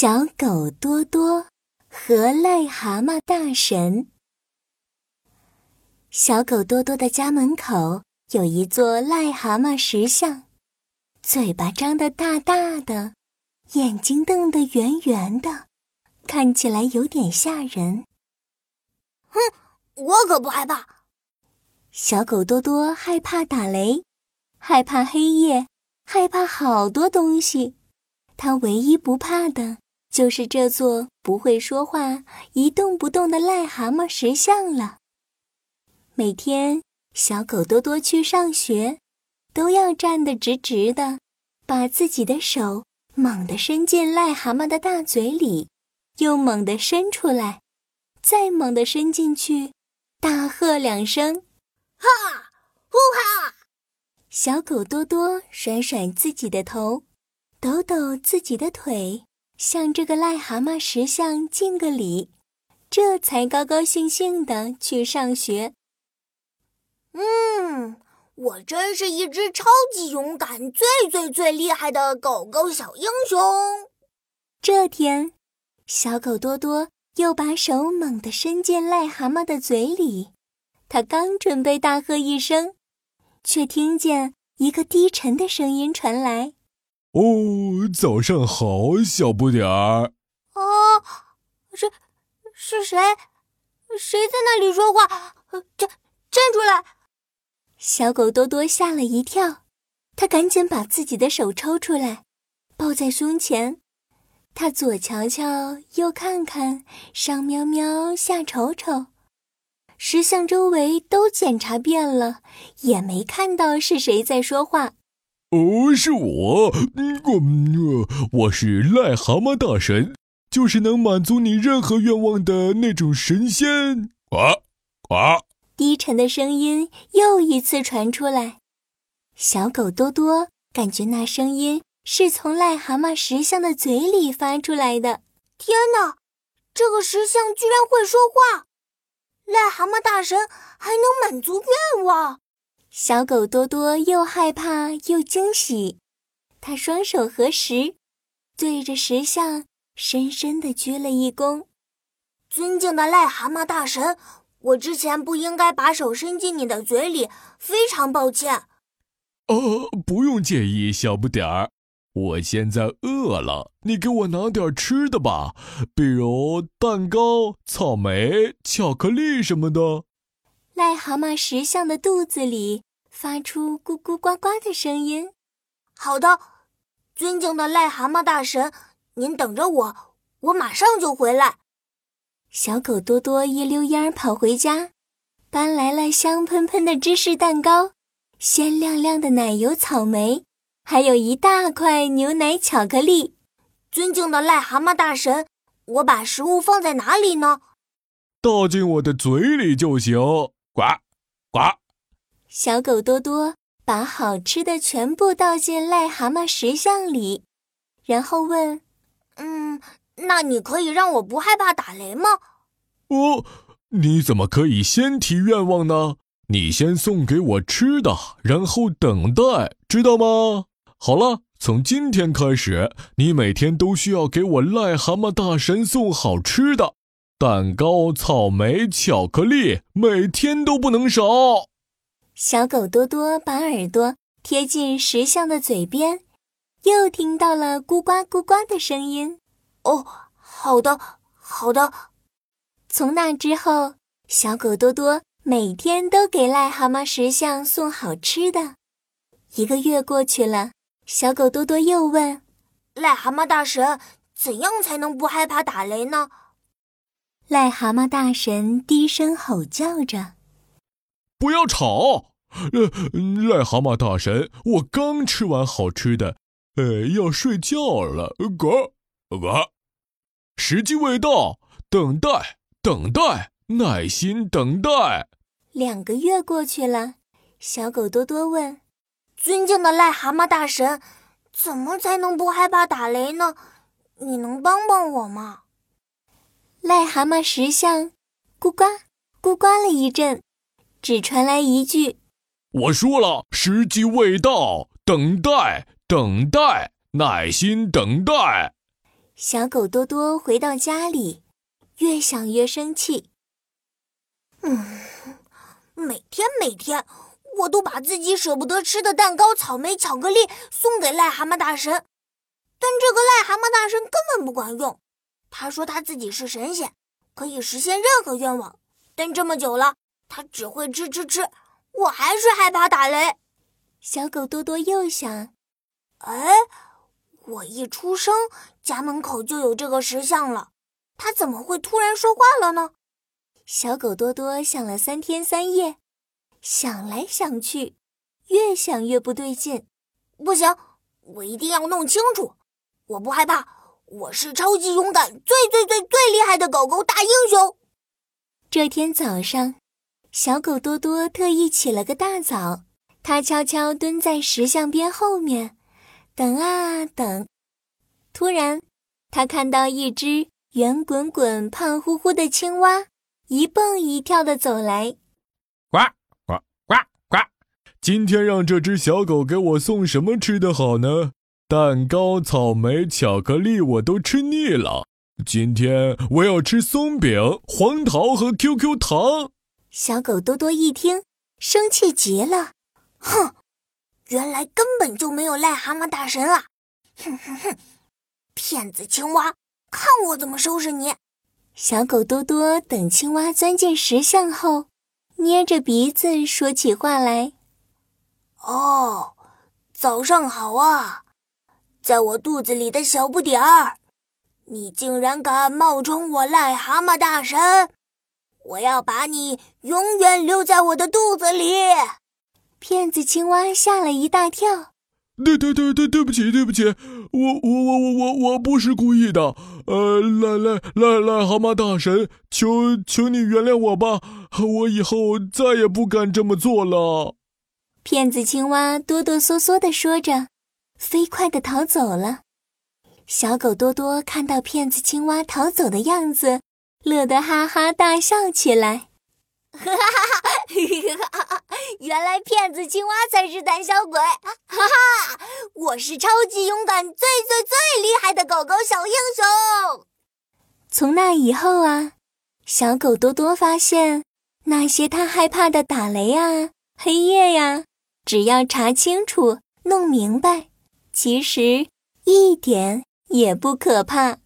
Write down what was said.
小狗多多和癞蛤蟆大神。小狗多多的家门口有一座癞蛤蟆石像，嘴巴张得大大的，眼睛瞪得圆圆的，看起来有点吓人。哼，我可不害怕。小狗多多害怕打雷，害怕黑夜，害怕好多东西。他唯一不怕的就是这座不会说话、一动不动的癞蛤蟆石像了。每天，小狗多多去上学，都要站得直直的，把自己的手猛地伸进癞蛤蟆的大嘴里，又猛地伸出来，再猛地伸进去，大喝两声：“哈，呼哈！”小狗多多甩甩自己的头。抖抖自己的腿，向这个癞蛤蟆石像敬个礼，这才高高兴兴的去上学。嗯，我真是一只超级勇敢、最最最厉害的狗狗小英雄。这天，小狗多多又把手猛地伸进癞蛤蟆的嘴里，它刚准备大喝一声，却听见一个低沉的声音传来。哦，早上好，小不点儿。哦，是是谁？谁在那里说话？站站出来！小狗多多吓了一跳，他赶紧把自己的手抽出来，抱在胸前。他左瞧瞧，右看看，上瞄瞄，下瞅瞅，石像周围都检查遍了，也没看到是谁在说话。哦，是我，我我是癞蛤蟆大神，就是能满足你任何愿望的那种神仙。呱呱，低沉的声音又一次传出来。小狗多多感觉那声音是从癞蛤蟆石像的嘴里发出来的。天哪，这个石像居然会说话！癞蛤蟆大神还能满足愿望。小狗多多又害怕又惊喜，他双手合十，对着石像深深的鞠了一躬。尊敬的癞蛤蟆大神，我之前不应该把手伸进你的嘴里，非常抱歉。哦，不用介意，小不点儿。我现在饿了，你给我拿点吃的吧，比如蛋糕、草莓、巧克力什么的。癞蛤蟆石像的肚子里发出咕咕呱呱的声音。好的，尊敬的癞蛤蟆大神，您等着我，我马上就回来。小狗多多一溜烟跑回家，搬来了香喷喷的芝士蛋糕、鲜亮亮的奶油草莓，还有一大块牛奶巧克力。尊敬的癞蛤蟆大神，我把食物放在哪里呢？倒进我的嘴里就行。呱，呱！小狗多多把好吃的全部倒进癞蛤蟆石像里，然后问：“嗯，那你可以让我不害怕打雷吗？”“哦，你怎么可以先提愿望呢？你先送给我吃的，然后等待，知道吗？”“好了，从今天开始，你每天都需要给我癞蛤蟆大神送好吃的。”蛋糕、草莓、巧克力，每天都不能少。小狗多多把耳朵贴近石像的嘴边，又听到了咕呱咕呱的声音。哦，好的，好的。从那之后，小狗多多每天都给癞蛤蟆石像送好吃的。一个月过去了，小狗多多又问：“癞蛤蟆大神，怎样才能不害怕打雷呢？”癞蛤蟆大神低声吼叫着：“不要吵！呃，癞蛤蟆大神，我刚吃完好吃的，呃，要睡觉了。呱呱，时机未到，等待，等待，耐心等待。”两个月过去了，小狗多多问：“尊敬的癞蛤蟆大神，怎么才能不害怕打雷呢？你能帮帮我吗？”癞蛤蟆石像咕呱咕呱了一阵，只传来一句：“我说了，时机未到，等待，等待，耐心等待。”小狗多多回到家里，越想越生气。嗯，每天每天，我都把自己舍不得吃的蛋糕、草莓、巧克力送给癞蛤蟆大神，但这个癞蛤蟆大神根本不管用。他说他自己是神仙，可以实现任何愿望，但这么久了，他只会吃吃吃，我还是害怕打雷。小狗多多又想：哎，我一出生，家门口就有这个石像了，它怎么会突然说话了呢？小狗多多想了三天三夜，想来想去，越想越不对劲。不行，我一定要弄清楚。我不害怕，我是超级勇敢、最最最最厉害的狗狗大英雄。这天早上，小狗多多特意起了个大早，它悄悄蹲在石像边后面，等啊等。突然，它看到一只圆滚滚、胖乎乎的青蛙。一蹦一跳的走来，呱呱呱呱！今天让这只小狗给我送什么吃的好呢？蛋糕、草莓、巧克力我都吃腻了，今天我要吃松饼、黄桃和 QQ 糖。小狗多多一听，生气极了，哼！原来根本就没有癞蛤蟆大神啊！哼哼哼！骗子青蛙，看我怎么收拾你！小狗多多等青蛙钻进石像后，捏着鼻子说起话来：“哦，早上好啊，在我肚子里的小不点儿，你竟然敢冒充我癞蛤蟆大神！我要把你永远留在我的肚子里！”骗子青蛙吓了一大跳。对对对对，对不起对不起，我我我我我我不是故意的，呃，癞癞癞癞蛤蟆大神，求求你原谅我吧，我以后再也不敢这么做了。骗子青蛙哆哆嗦嗦的说着，飞快的逃走了。小狗多多看到骗子青蛙逃走的样子，乐得哈哈大笑起来。哈哈哈哈哈！原来骗子青蛙才是胆小鬼！哈哈，我是超级勇敢、最最最厉害的狗狗小英雄。从那以后啊，小狗多多发现，那些他害怕的打雷啊、黑夜呀，只要查清楚、弄明白，其实一点也不可怕。